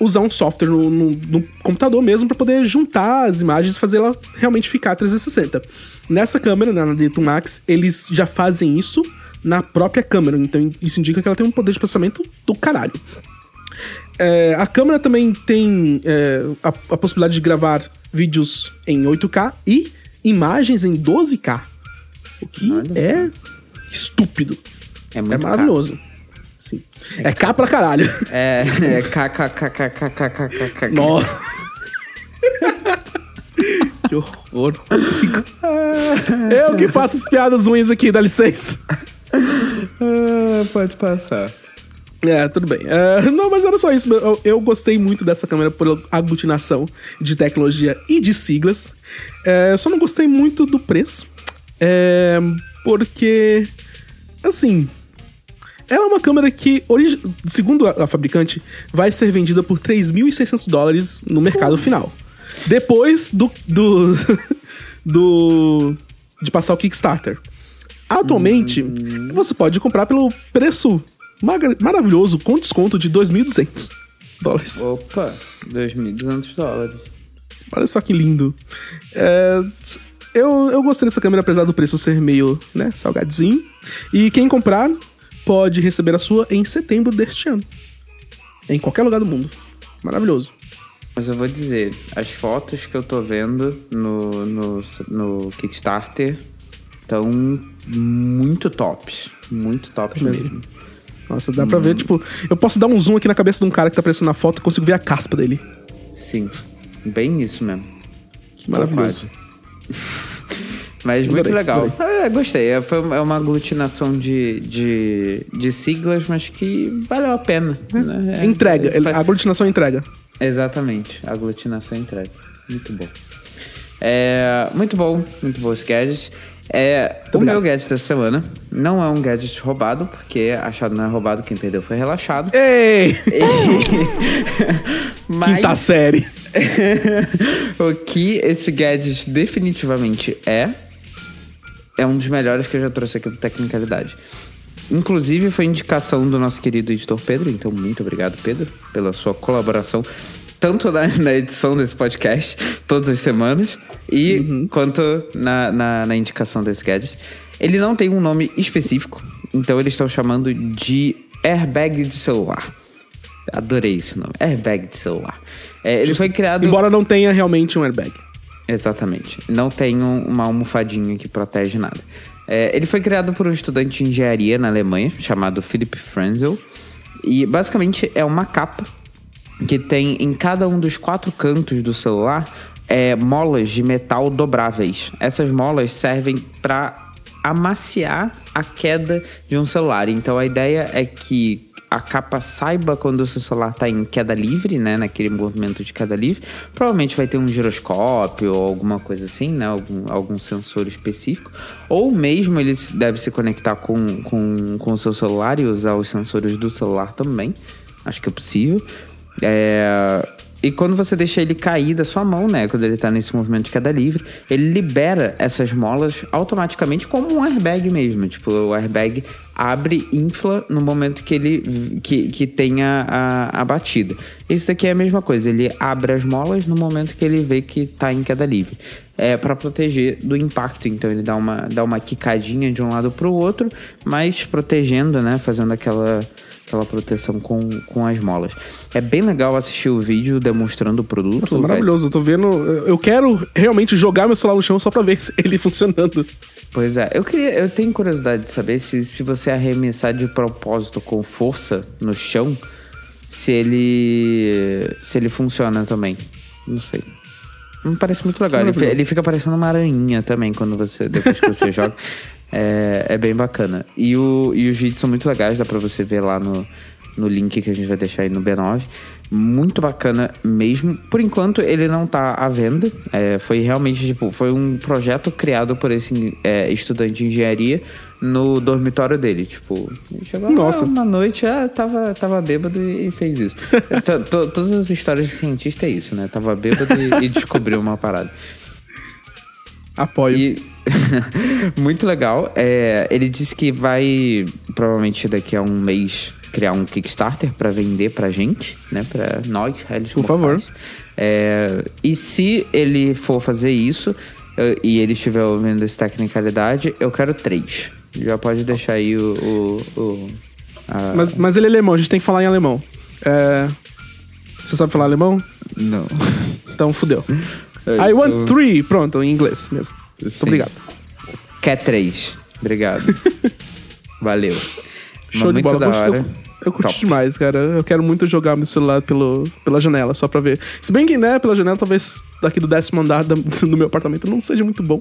usar um software no, no- no computador mesmo para poder juntar as imagens e fazer ela realmente ficar 360. Nessa câmera, na Lightroom Max, eles já fazem isso na própria câmera, então isso indica que ela tem um poder de processamento do caralho. É, a câmera também tem é, a, a possibilidade de gravar vídeos em 8K e imagens em 12K. O que Olha é estúpido. É é maravilhoso. Sim. É K pra caralho. É, é kkkkkkkkk. Nossa. que horror. Eu que faço as piadas ruins aqui, dá licença. Ah, pode passar. É, tudo bem. É, não, mas era só isso. Eu, eu gostei muito dessa câmera por aglutinação de tecnologia e de siglas. Eu só não gostei muito do preço. É, porque, assim, ela é uma câmera que, segundo a, a fabricante, vai ser vendida por 3.600 dólares no mercado final. Depois do, do, do de passar o Kickstarter. Atualmente, você pode comprar pelo preço maravilhoso com desconto de 2.200 dólares. Opa, 2.200 dólares. Olha só que lindo. É, eu, eu gostei dessa câmera, apesar do preço ser meio né, salgadinho. E quem comprar pode receber a sua em setembro deste ano. Em qualquer lugar do mundo. Maravilhoso. Mas eu vou dizer, as fotos que eu tô vendo no, no, no Kickstarter estão muito tops. Muito tops Mesmo. mesmo. Nossa, dá pra ver, tipo, eu posso dar um zoom aqui na cabeça de um cara que tá aparecendo na foto e consigo ver a caspa dele. Sim, bem isso mesmo. Que maravilhoso. Mas muito legal. É, gostei. É, foi uma- é uma aglutinação de, de, de siglas, mas que valeu a pena. né? É, entrega, é, a aglutinação entrega. Exatamente, aglutinação entrega. Muito bom. É, muito bom, muito bom esse gadget. É, o obrigado. meu gadget dessa semana não é um gadget roubado, porque achado não é roubado, quem perdeu foi relaxado. Ei! Mas Quinta série. o que esse gadget definitivamente é, é um dos melhores que eu já trouxe aqui pro Tecnicalidade. Inclusive, foi indicação do nosso querido editor Pedro, então muito obrigado, Pedro, pela sua colaboração, tanto na, na edição desse podcast, todas as semanas, e quanto na, na, na indicação desse gadget. Ele não tem um nome específico, então eles estão chamando de airbag de celular. Adorei esse nome, airbag de celular. É, ele foi criado... Embora não tenha realmente um airbag. Exatamente. Não tem um- uma almofadinha que protege nada. É, ele foi criado por um estudante de engenharia na Alemanha, chamado Philipp Frenzel. E basicamente é uma capa que tem em cada um dos quatro cantos do celular é, molas de metal dobráveis. Essas molas servem para amaciar a queda de um celular. Então a ideia é que a capa saiba quando o seu celular está em queda livre, né? Naquele movimento de queda livre. Provavelmente vai ter um giroscópio ou alguma coisa assim, né? Algum, algum sensor específico. Ou mesmo ele deve se conectar com, com, com o seu celular e usar os sensores do celular também. Acho que é possível. É, e quando você deixa ele cair da sua mão, né? Quando ele tá nesse movimento de queda livre, ele libera essas molas automaticamente como um airbag mesmo. Tipo, o airbag abre infla no momento que ele que, que tenha a, a batida. Isso daqui é a mesma coisa, ele abre as molas no momento que ele vê que tá em queda livre. É para proteger do impacto, então ele dá uma, dá uma quicadinha de um lado para o outro, mas protegendo, né? Fazendo aquela aquela proteção com, com as molas. É bem legal assistir o vídeo demonstrando o produto. Nossa, maravilhoso. Eu tô vendo. Eu quero realmente jogar meu celular no chão só pra ver ele funcionando. Pois é, eu queria, eu tenho curiosidade de saber se, se você arremessar de propósito com força no chão, se ele se ele funciona também. Não sei. Não parece muito legal. Ele, ele, fica parecendo uma aranha também quando você depois que você joga. É, é bem bacana. E, o, e os vídeos são muito legais, dá pra você ver lá no, no link que a gente vai deixar aí no B9. Muito bacana mesmo. Por enquanto, ele não tá à venda. É, foi realmente, tipo, foi um projeto criado por esse é, estudante de engenharia no dormitório dele. Tipo, chegou Nossa. uma noite, ah, tava, tava bêbado e fez isso. Todas as histórias de cientista é isso, né? Tava bêbado e, e descobriu uma parada. Apoio. E, Muito legal. É, ele disse que vai, provavelmente daqui a um mês, criar um Kickstarter para vender pra gente, né? Pra nós, réis Por favor. É, e se ele for fazer isso eu, e ele estiver ouvindo essa tecnicalidade, eu quero três. Já pode deixar aí o. o, o a... mas, mas ele é alemão, a gente tem que falar em alemão. É... Você sabe falar alemão? Não. Então fudeu. I want three. Pronto, em inglês mesmo. Muito obrigado. Quer três. Obrigado. Valeu. Show de bola. Da hora. Eu, eu curti Top. demais, cara. Eu quero muito jogar meu celular pelo, pela janela, só pra ver. Se bem que, né, pela janela, talvez daqui do décimo andar do, do meu apartamento não seja muito bom.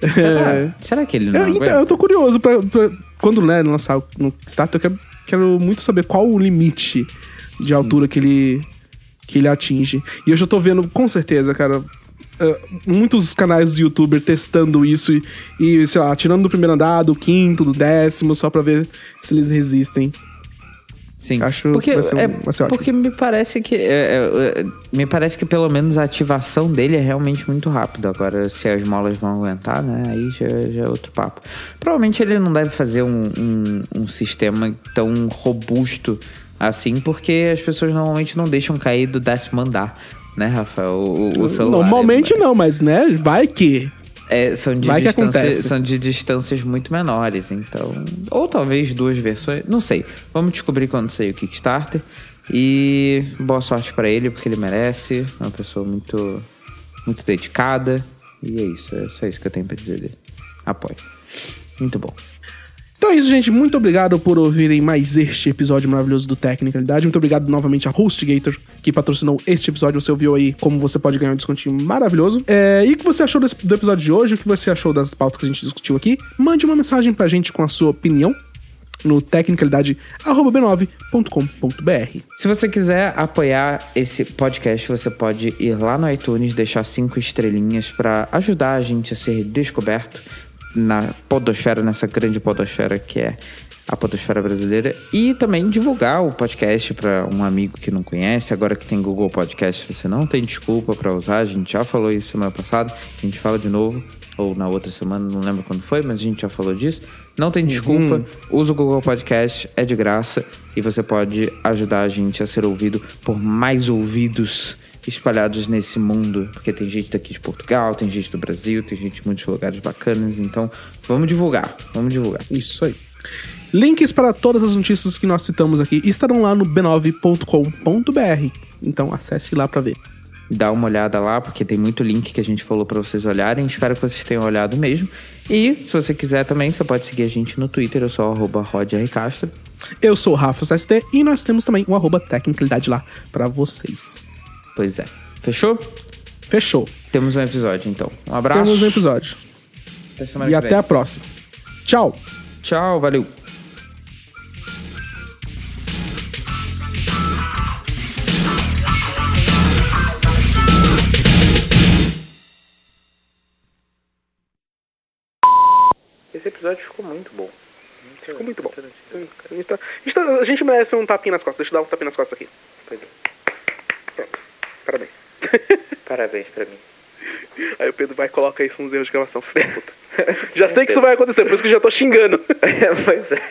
Será, é... Será que ele não é, então, Eu tô curioso pra, pra quando né, lançar no Start, eu quero, quero, muito saber qual o limite de Sim. altura que ele, que ele atinge. E eu já tô vendo, com certeza, cara, Uh, muitos canais do youtuber testando isso e, e, sei lá, tirando do primeiro andar, do quinto, do décimo, só pra ver se eles resistem. Sim, acho porque, que vai ser, um, é, vai ser Porque me parece que. É, é, é, me parece que pelo menos a ativação dele é realmente muito rápida. Agora, se as molas vão aguentar, né? Aí já, já é outro papo. Provavelmente ele não deve fazer um, um, um sistema tão robusto assim, porque as pessoas normalmente não deixam cair do décimo andar né, Rafael? O, o celular. Normalmente é... não, mas né, vai que. É, são, de vai são de distâncias muito menores, então. Ou talvez duas versões. Não sei. Vamos descobrir quando sair o Kickstarter. E boa sorte para ele, porque ele merece. É uma pessoa muito, muito dedicada. E é isso. É só isso que eu tenho pra dizer dele. Apoio. Muito bom. Então é isso, gente. Muito obrigado por ouvirem mais este episódio maravilhoso do Tecnicalidade. Muito obrigado novamente a HostGator, que patrocinou este episódio. Você ouviu aí como você pode ganhar um descontinho maravilhoso. É, e o que você achou desse, do episódio de hoje? O que você achou das pautas que a gente discutiu aqui? Mande uma mensagem pra gente com a sua opinião no tecnicalidade.b9.com.br. Se você quiser apoiar esse podcast, você pode ir lá no iTunes, deixar cinco estrelinhas para ajudar a gente a ser descoberto na podosfera, nessa grande podosfera que é a podosfera brasileira e também divulgar o podcast para um amigo que não conhece. Agora que tem Google Podcast, você não tem desculpa para usar. A gente já falou isso semana passada, a gente fala de novo ou na outra semana, não lembro quando foi, mas a gente já falou disso. Não tem desculpa, uhum. usa o Google Podcast, é de graça e você pode ajudar a gente a ser ouvido por mais ouvidos espalhados nesse mundo, porque tem gente daqui de Portugal, tem gente do Brasil, tem gente de muitos lugares bacanas, então vamos divulgar, vamos divulgar. Isso aí. Links para todas as notícias que nós citamos aqui estarão lá no b9.com.br. Então acesse lá para ver. Dá uma olhada lá, porque tem muito link que a gente falou para vocês olharem. Espero que vocês tenham olhado mesmo. E se você quiser também, você pode seguir a gente no Twitter. Eu sou arroba Castro. Eu sou o Rafa ST e nós temos também um arroba Tecnicalidade lá para vocês. Pois é. Fechou? Fechou. Temos um episódio, então. Um abraço. Temos um episódio. Até e até vem. a próxima. Tchau. Tchau, valeu. Esse episódio ficou muito bom. Ficou muito bom. Tá- tá- a gente, merece um tapinha nas costas. Deixa eu dar um tapinha nas costas aqui. É. Parabéns. Parabéns pra mim. Aí o Pedro vai e coloca isso nos erros de gravação. Filho da puta. Já sei que isso vai acontecer, por isso que eu já tô xingando. pois é.